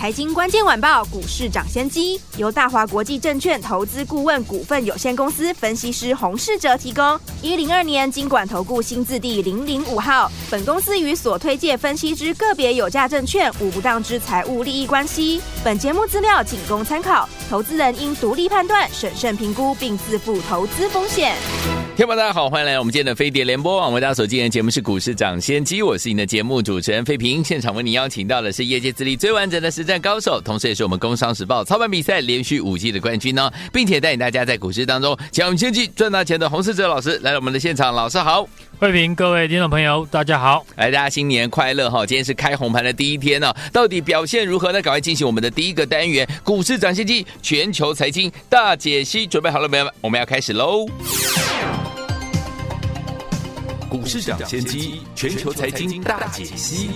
财经关键晚报股市涨先机由大华国际证券投资顾问股份有限公司分析师洪世哲提供。一零二年金管投顾新字第零零五号。本公司与所推介分析之个别有价证券无不当之财务利益关系。本节目资料仅供参考，投资人应独立判断、审慎评估并自负投资风险。听众朋友大家好，欢迎来我们今天的飞碟联播网。为大家所进行的节目是股市涨先机，我是您的节目主持人费平。现场为您邀请到的是业界资历最完整的实战高手，同时也是我们《工商时报》操盘比赛连续五季的冠军呢，并且带领大家在股市当中抢先机赚大钱的洪世哲老师来到我们的现场。老师好，慧平，各位听众朋友大家好，来大家新年快乐哈！今天是开红盘的第一天呢，到底表现如何呢？赶快进行我们的第一个单元——股市涨先机全球财经大解析，准备好了没有？我们要开始喽！股市涨先机，全球财经大解析。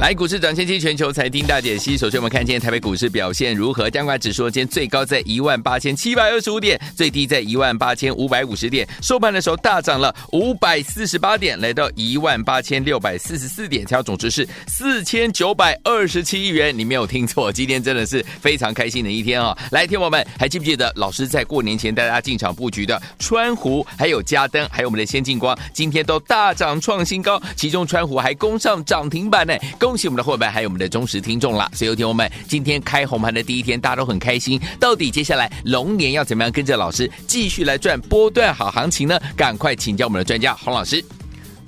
来，股市涨先机全球财经大解析。首先，我们看今天台北股市表现如何？加权指数今天最高在一万八千七百二十五点，最低在一万八千五百五十点。收盘的时候大涨了五百四十八点，来到一万八千六百四十四点，成交总值是四千九百二十七亿元。你没有听错，今天真的是非常开心的一天啊、来，听我们还记不记得老师在过年前带大家进场布局的川湖，还有嘉登，还有我们的先进光，今天都大涨创新高，其中川湖还攻上涨停板呢。恭喜我们的伙伴，还有我们的忠实听众了！所以有听我们今天开红盘的第一天，大家都很开心。到底接下来龙年要怎么样跟着老师继续来赚波段好行情呢？赶快请教我们的专家洪老师。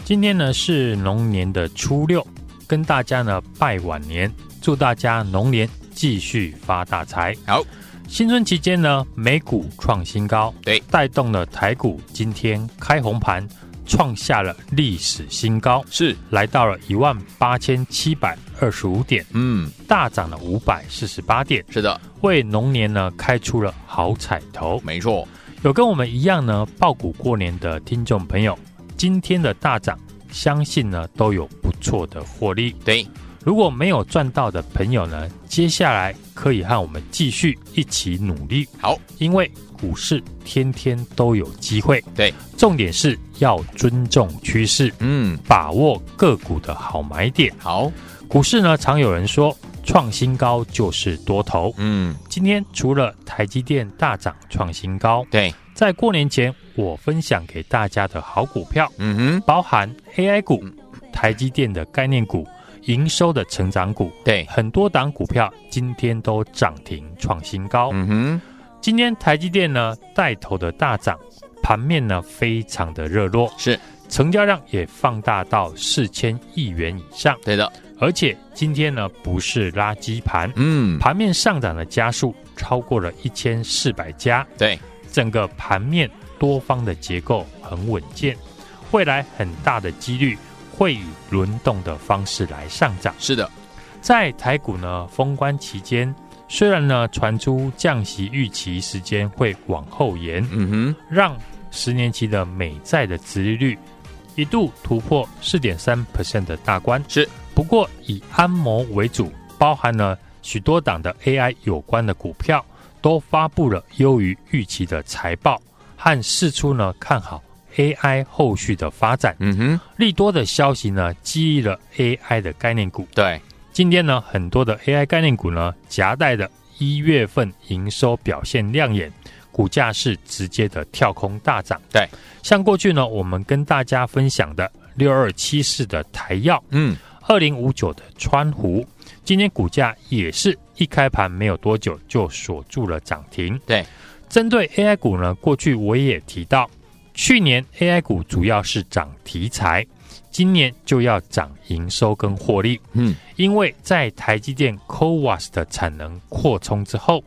今天呢是龙年的初六，跟大家呢拜晚年，祝大家龙年继续发大财。好，新春期间呢，美股创新高，对，带动了台股今天开红盘。创下了历史新高，是来到了一万八千七百二十五点，嗯，大涨了五百四十八点，是的，为龙年呢开出了好彩头。没错，有跟我们一样呢爆股过年的听众朋友，今天的大涨，相信呢都有不错的获利。对，如果没有赚到的朋友呢，接下来可以和我们继续一起努力。好，因为。股市天天都有机会，对，重点是要尊重趋势，嗯，把握个股的好买点。好，股市呢，常有人说创新高就是多头，嗯，今天除了台积电大涨创新高，对，在过年前我分享给大家的好股票，嗯哼，包含 AI 股、台积电的概念股、营收的成长股，对，很多档股票今天都涨停创新高，嗯哼。今天台积电呢带头的大涨，盘面呢非常的热络，是成交量也放大到四千亿元以上。对的，而且今天呢不是垃圾盘，嗯，盘面上涨的家数超过了一千四百家。对，整个盘面多方的结构很稳健，未来很大的几率会以轮动的方式来上涨。是的，在台股呢封关期间。虽然呢，传出降息预期时间会往后延，嗯哼，让十年期的美债的殖利率一度突破四点三 percent 的大关。是，不过以安谋为主，包含了许多档的 AI 有关的股票，都发布了优于预期的财报，和释出呢看好 AI 后续的发展。嗯哼，利多的消息呢，激励了 AI 的概念股。对。今天呢，很多的 AI 概念股呢，夹带的一月份营收表现亮眼，股价是直接的跳空大涨。对，像过去呢，我们跟大家分享的六二七四的台药，嗯，二零五九的川湖，今天股价也是一开盘没有多久就锁住了涨停。对，针对 AI 股呢，过去我也提到，去年 AI 股主要是涨题材。今年就要涨营收跟获利，嗯，因为在台积电 CoWAS 的产能扩充之后，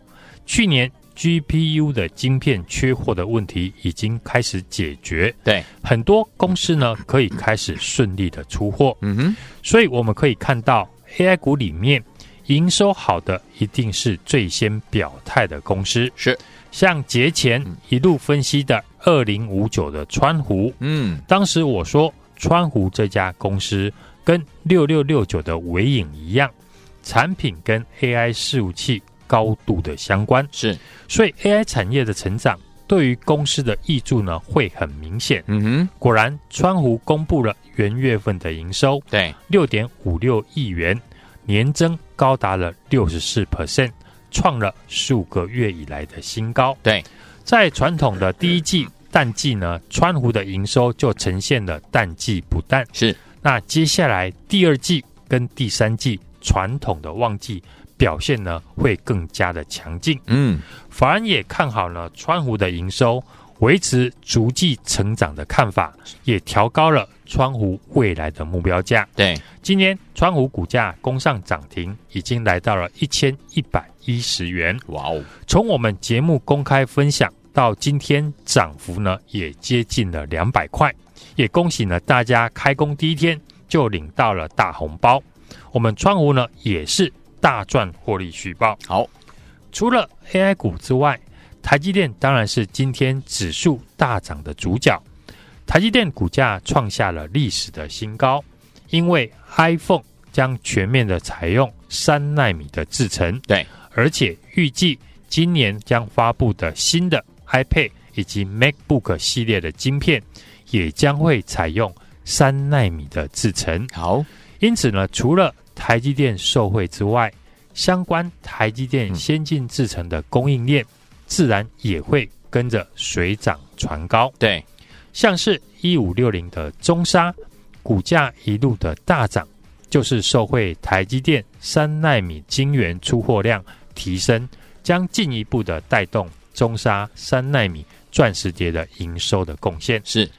去年 GPU 的晶片缺货的问题已经开始解决，对，很多公司呢可以开始顺利的出货，嗯哼，所以我们可以看到 AI 股里面营收好的一定是最先表态的公司，是。像节前一路分析的二零五九的川湖。嗯，当时我说川湖这家公司跟六六六九的尾影一样，产品跟 AI 伺服器高度的相关，是，所以 AI 产业的成长对于公司的益助呢会很明显。嗯哼，果然川湖公布了元月份的营收，对，六点五六亿元，年增高达了六十四 percent。创了十五个月以来的新高。对，在传统的第一季淡季呢，川湖的营收就呈现了淡季不淡。是，那接下来第二季跟第三季传统的旺季表现呢，会更加的强劲。嗯，法人也看好了川湖的营收维持逐季成长的看法，也调高了川湖未来的目标价。对，今年川湖股价攻上涨停，已经来到了一千一百一十元。哇哦！从我们节目公开分享到今天涨幅呢，也接近了两百块。也恭喜呢大家开工第一天就领到了大红包。我们川湖呢也是大赚获利续报。好，除了 AI 股之外，台积电当然是今天指数大涨的主角。台积电股价创下了历史的新高，因为 iPhone 将全面的采用三纳米的制程。对，而且预计今年将发布的新的 iPad 以及 MacBook 系列的晶片，也将会采用三纳米的制程。好，因此呢，除了台积电受惠之外，相关台积电先进制程的供应链。自然也会跟着水涨船高。对，像是一五六零的中沙股价一路的大涨，就是受惠台积电三纳米晶圆出货量提升，将进一步的带动中沙三纳米钻石碟的营收的贡献。是，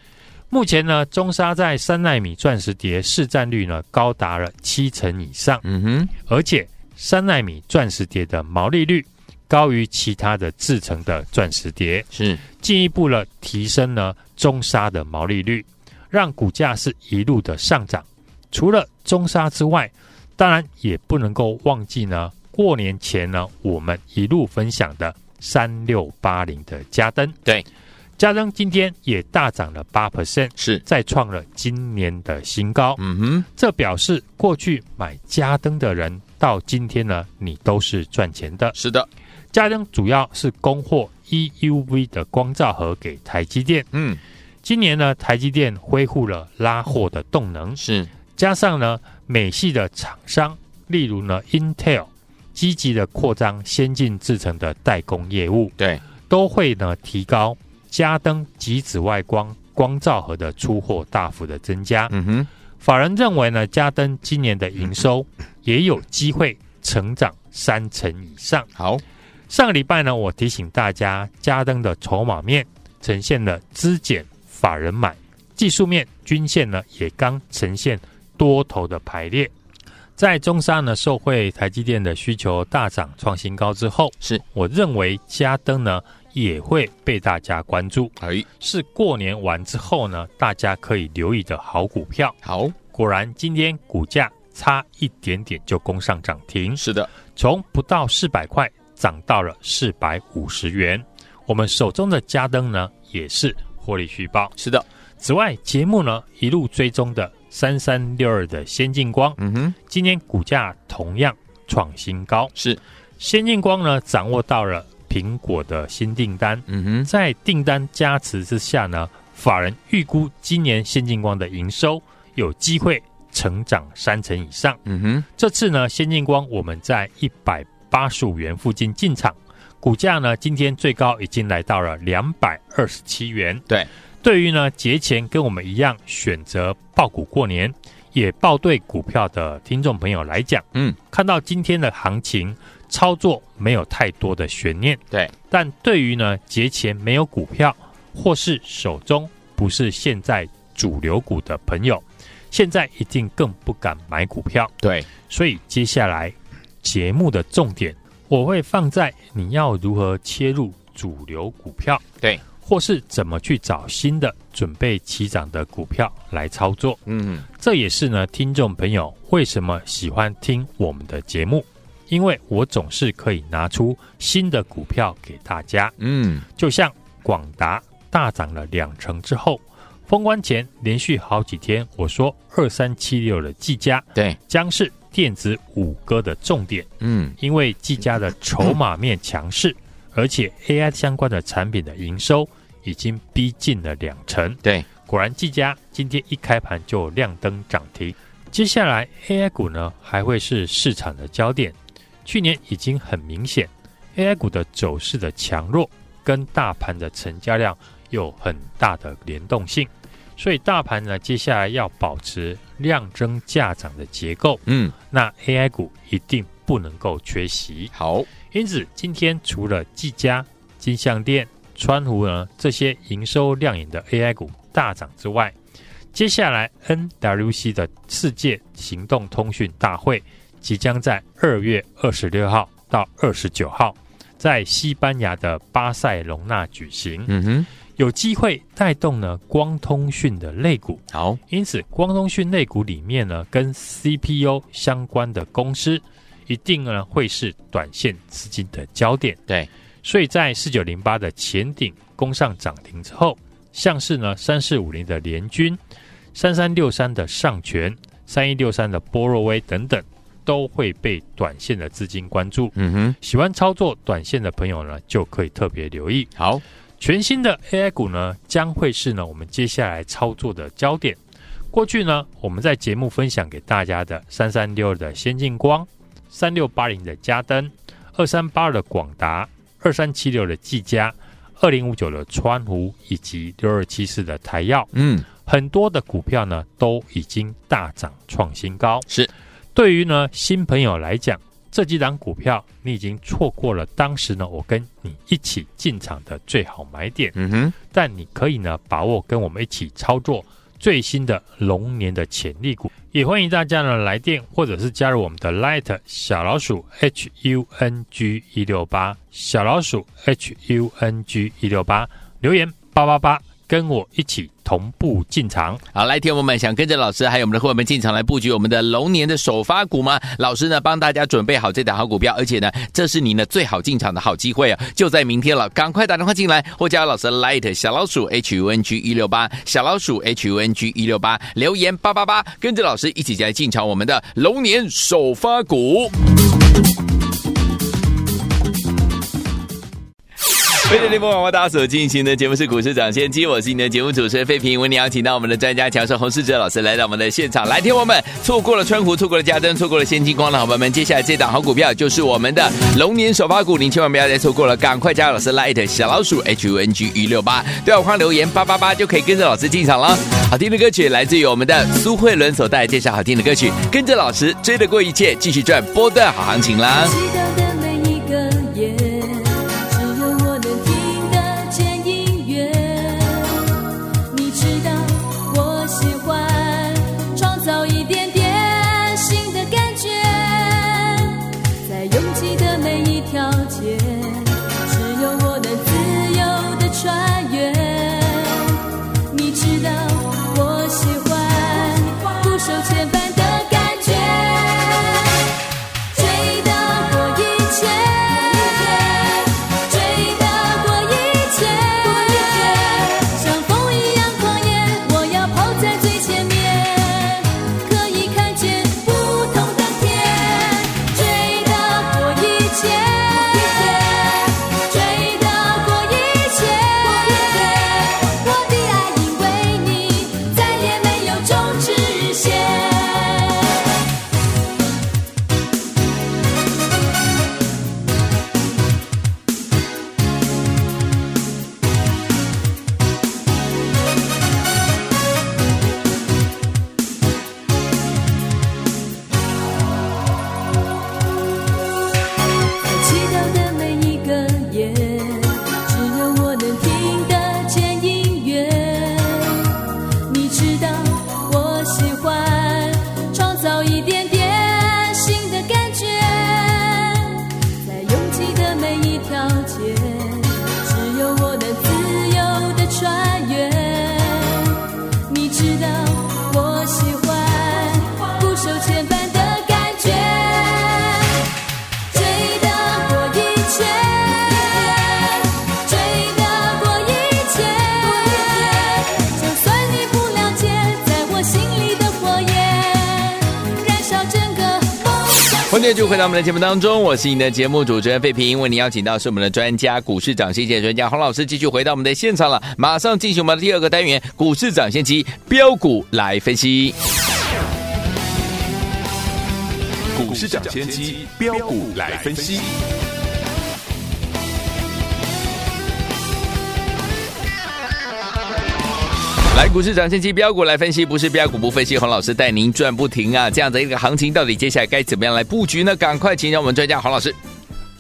目前呢，中沙在三纳米钻石碟市占率呢高达了七成以上。嗯哼，而且三纳米钻石碟的毛利率。高于其他的制成的钻石碟，是进一步了提升了中沙的毛利率，让股价是一路的上涨。除了中沙之外，当然也不能够忘记呢。过年前呢，我们一路分享的三六八零的嘉登，对，嘉登今天也大涨了八 percent，是再创了今年的新高。嗯哼，这表示过去买嘉登的人到今天呢，你都是赚钱的。是的。嘉登主要是供货 EUV 的光罩盒给台积电。嗯，今年呢，台积电恢复了拉货的动能，是加上呢，美系的厂商，例如呢，Intel，积极的扩张先进制成的代工业务，对，都会呢提高加登及紫外光光照盒的出货大幅的增加。嗯哼，法人认为呢，加登今年的营收也有机会成长三成以上。好。上个礼拜呢，我提醒大家，加登的筹码面呈现了资减法人买，技术面均线呢也刚呈现多头的排列。在中沙呢受惠台积电的需求大涨创新高之后，是我认为嘉登呢也会被大家关注。哎，是过年完之后呢，大家可以留意的好股票。好，果然今天股价差一点点就攻上涨停。是的，从不到四百块。涨到了四百五十元，我们手中的嘉登呢也是获利续报。是的，此外节目呢一路追踪的三三六二的先进光，嗯哼，今天股价同样创新高。是，先进光呢掌握到了苹果的新订单，嗯哼，在订单加持之下呢，法人预估今年先进光的营收有机会成长三成以上。嗯哼，这次呢先进光我们在一百。八十五元附近进场，股价呢今天最高已经来到了两百二十七元。对，对于呢节前跟我们一样选择爆股过年，也爆对股票的听众朋友来讲，嗯，看到今天的行情操作没有太多的悬念。对，但对于呢节前没有股票，或是手中不是现在主流股的朋友，现在一定更不敢买股票。对，所以接下来。节目的重点我会放在你要如何切入主流股票，对，或是怎么去找新的准备起涨的股票来操作。嗯，这也是呢，听众朋友为什么喜欢听我们的节目，因为我总是可以拿出新的股票给大家。嗯，就像广达大涨了两成之后，封关前连续好几天，我说二三七六的技嘉对将是电子五哥的重点。嗯，因为技嘉的筹码面强势，而且 AI 相关的产品的营收已经逼近了两成。对，果然技嘉今天一开盘就亮灯涨停。接下来 AI 股呢还会是市场的焦点。去年已经很明显，AI 股的走势的强弱跟大盘的成交量。有很大的联动性，所以大盘呢，接下来要保持量增价涨的结构。嗯，那 AI 股一定不能够缺席。好，因此今天除了技嘉、金像电、川湖呢这些营收亮眼的 AI 股大涨之外，接下来 NWC 的世界行动通讯大会即将在二月二十六号到二十九号在西班牙的巴塞隆纳举行。嗯哼。有机会带动呢光通讯的类股，好，因此光通讯类股里面呢，跟 CPU 相关的公司，一定呢会是短线资金的焦点。对，所以在四九零八的前顶攻上涨停之后，像是呢三四五零的联军、三三六三的上权、三一六三的波若威等等，都会被短线的资金关注。嗯哼，喜欢操作短线的朋友呢，就可以特别留意。好。全新的 AI 股呢，将会是呢我们接下来操作的焦点。过去呢，我们在节目分享给大家的三三六二的先进光、三六八零的嘉登、二三八二的广达、二三七六的技嘉、二零五九的川湖以及六二七四的台药，嗯，很多的股票呢都已经大涨创新高。是，对于呢新朋友来讲。这几档股票，你已经错过了当时呢，我跟你一起进场的最好买点。嗯哼，但你可以呢，把握跟我们一起操作最新的龙年的潜力股。也欢迎大家呢来电，或者是加入我们的 Light 小老鼠 H U N G 一六八小老鼠 H U N G 一六八留言八八八。跟我一起同步进场，好，来听我们想跟着老师还有我们的伙伴们进场来布局我们的龙年的首发股吗？老师呢帮大家准备好这档好股票，而且呢这是你呢最好进场的好机会啊，就在明天了，赶快打电话进来或加老师 Light 小老鼠 H U N G 一六八小老鼠 H U N G 一六八留言八八八，跟着老师一起来进场我们的龙年首发股。欢迎电波广播大家所进行的节目是股市涨先机，我是你的节目主持人费平。为你邀请到我们的专家强生洪世哲老师来到我们的现场，来听我们错过了川湖，错过了嘉登，错过了先进光的好朋友们，接下来这档好股票就是我们的龙年首发股，您千万不要再错过了，赶快加入老师 Light 小老鼠 H U N G 一六八，对话框留言八八八就可以跟着老师进场了。好听的歌曲来自于我们的苏慧伦所带来介绍好听的歌曲，跟着老师追得过一切，继续赚波段好行情啦。天就回到我们的节目当中，我是你的节目主持人费平，为您邀请到是我们的专家股市涨先机专家洪老师，继续回到我们的现场了。马上进行我们的第二个单元，股市涨先机标股来分析。股市涨先机标股来分析。来，股市涨先机标股来分析，不是标股不分析，洪老师带您赚不停啊！这样的一个行情，到底接下来该怎么样来布局呢？赶快请教我们专家洪老师。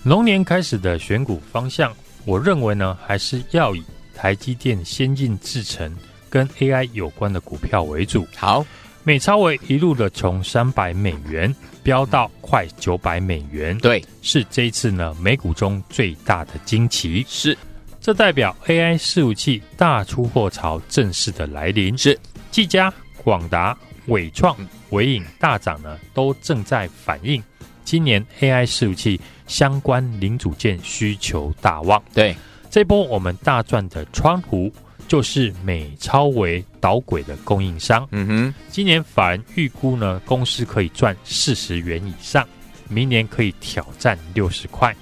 龙年开始的选股方向，我认为呢，还是要以台积电先进制程跟 AI 有关的股票为主。好，美超微一路的从三百美元飙到快九百美元，对，是这一次呢美股中最大的惊奇。是。这代表 AI 伺服器大出货潮正式的来临，是技嘉、广达、伟创、伟影大涨呢，都正在反映今年 AI 伺服器相关零组件需求大旺。对，这波我们大赚的川湖就是美超微导轨的供应商。嗯哼，今年法人预估呢，公司可以赚四十元以上，明年可以挑战六十块。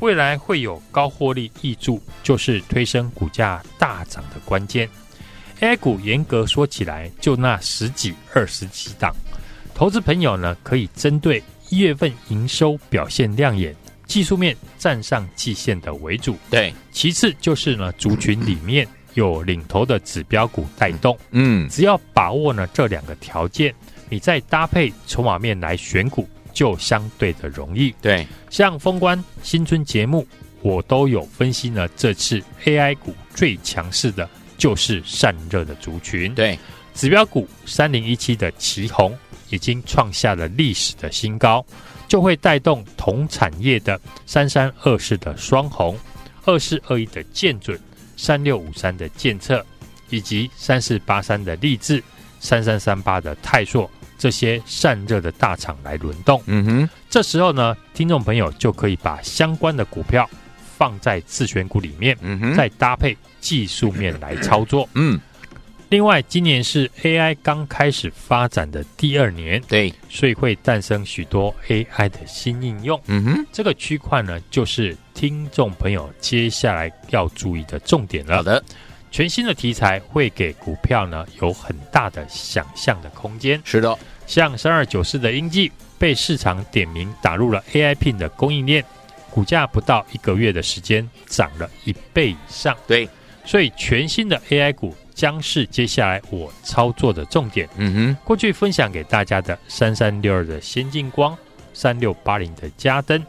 未来会有高获利益注，就是推升股价大涨的关键。AI 股严格说起来，就那十几、二十几档。投资朋友呢，可以针对一月份营收表现亮眼、技术面站上季线的为主。对，其次就是呢，族群里面有领头的指标股带动。嗯，只要把握呢这两个条件，你再搭配筹码面来选股。就相对的容易，对，像封关新春节目，我都有分析呢。这次 AI 股最强势的就是散热的族群，对，指标股三零一七的旗红已经创下了历史的新高，就会带动同产业的三三二四的双红、二四二一的建准、三六五三的建策，以及三四八三的力致、三三三八的泰硕。这些散热的大厂来轮动，嗯哼，这时候呢，听众朋友就可以把相关的股票放在自选股里面，嗯哼，再搭配技术面来操作，嗯。另外，今年是 AI 刚开始发展的第二年，对，所以会诞生许多 AI 的新应用，嗯哼，这个区块呢，就是听众朋友接下来要注意的重点了。好的。全新的题材会给股票呢有很大的想象的空间。是的，像三二九四的英记被市场点名打入了 AI Pin 的供应链，股价不到一个月的时间涨了一倍以上。对，所以全新的 AI 股将是接下来我操作的重点。嗯哼，过去分享给大家的三三六二的先进光、三六八零的嘉登、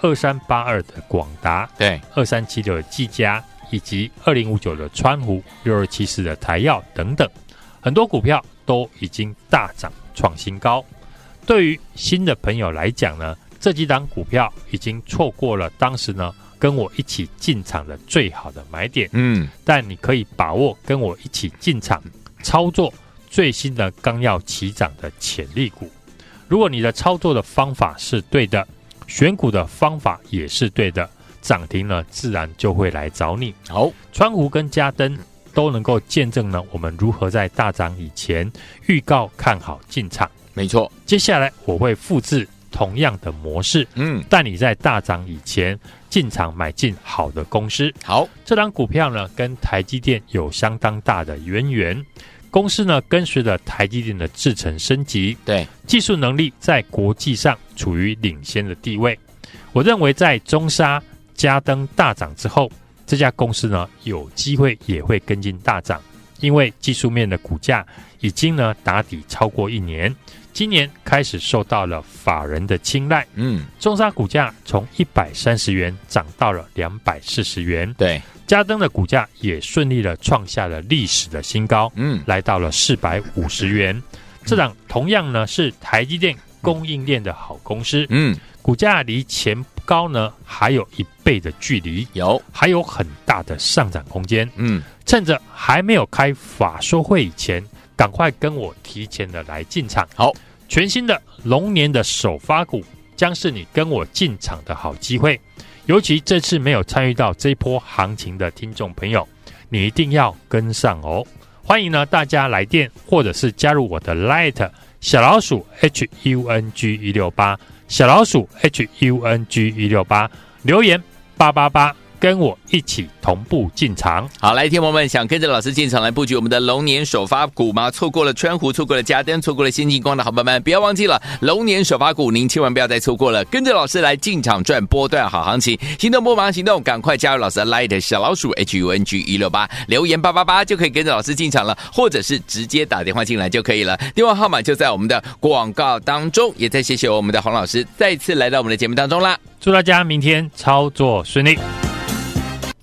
二三八二的广达、对，二三七六的技嘉。以及二零五九的川湖、六二七四的台药等等，很多股票都已经大涨创新高。对于新的朋友来讲呢，这几档股票已经错过了当时呢跟我一起进场的最好的买点。嗯，但你可以把握跟我一起进场操作最新的刚要起涨的潜力股。如果你的操作的方法是对的，选股的方法也是对的。涨停了，自然就会来找你。好，川湖跟嘉登都能够见证呢，我们如何在大涨以前预告看好进场。没错，接下来我会复制同样的模式，嗯，带你在大涨以前进场买进好的公司。好，这张股票呢，跟台积电有相当大的渊源。公司呢，跟随着台积电的制程升级，对，技术能力在国际上处于领先的地位。我认为在中砂。嘉登大涨之后，这家公司呢有机会也会跟进大涨，因为技术面的股价已经呢打底超过一年，今年开始受到了法人的青睐。嗯，中沙股价从一百三十元涨到了两百四十元，对，嘉登的股价也顺利的创下了历史的新高，嗯，来到了四百五十元。这档同样呢是台积电供应链的好公司，嗯，股价离前高呢，还有一倍的距离，有还有很大的上涨空间。嗯，趁着还没有开法说会以前，赶快跟我提前的来进场。好，全新的龙年的首发股将是你跟我进场的好机会。尤其这次没有参与到这一波行情的听众朋友，你一定要跟上哦。欢迎呢大家来电或者是加入我的 Light 小老鼠 H U N G 一六八。小老鼠 H U N G 一六八留言八八八。跟我一起同步进场。好，来，听友们想跟着老师进场来布局我们的龙年首发股吗？错过了川湖，错过了嘉登，错过了先进光的好朋友们，不要忘记了龙年首发股，您千万不要再错过了。跟着老师来进场赚波段好行情，行动不忙行动，赶快加入老师的 Light 小老鼠 H U N G 一六八，留言八八八就可以跟着老师进场了，或者是直接打电话进来就可以了。电话号码就在我们的广告当中。也再谢谢我们的洪老师再次来到我们的节目当中啦，祝大家明天操作顺利。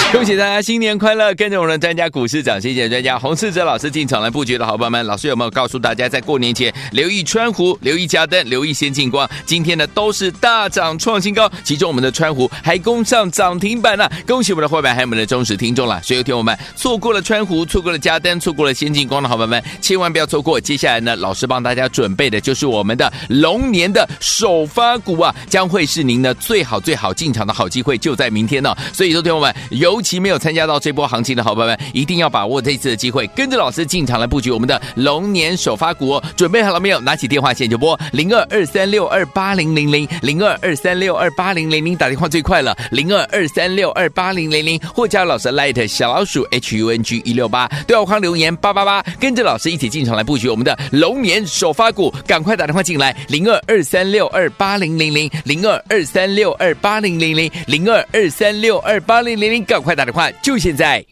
恭喜大家新年快乐！跟着我们的专家股市涨谢谢专家洪世哲老师进场来布局的好朋友们，老师有没有告诉大家，在过年前留意川湖、留意嘉登、留意先进光？今天呢都是大涨创新高，其中我们的川湖还攻上涨停板了、恭喜我们的伙伴还有我们的忠实听众了。所以有听我们错过了川湖、错过了嘉登、错过了先进光的好朋友们，千万不要错过。接下来呢，老师帮大家准备的就是我们的龙年的首发股啊，将会是您呢最好最好进场的好机会，就在明天呢、所以说听我们有。尤其没有参加到这波行情的好朋友们，一定要把握这次的机会，跟着老师进场来布局我们的龙年首发股哦。准备好了没有？拿起电话线就拨零二二三六二八零零零零二二三六二八零零零，打电话最快了，零二二三六二八零零零，或加老师 Light 小老鼠 H U N G 一六八，对话框留言八八八，跟着老师一起进场来布局我们的龙年首发股，赶快打电话进来，零二二三六二八零零零零二二三六二八零零零零二二三六二八零零零，快打电话，就现在！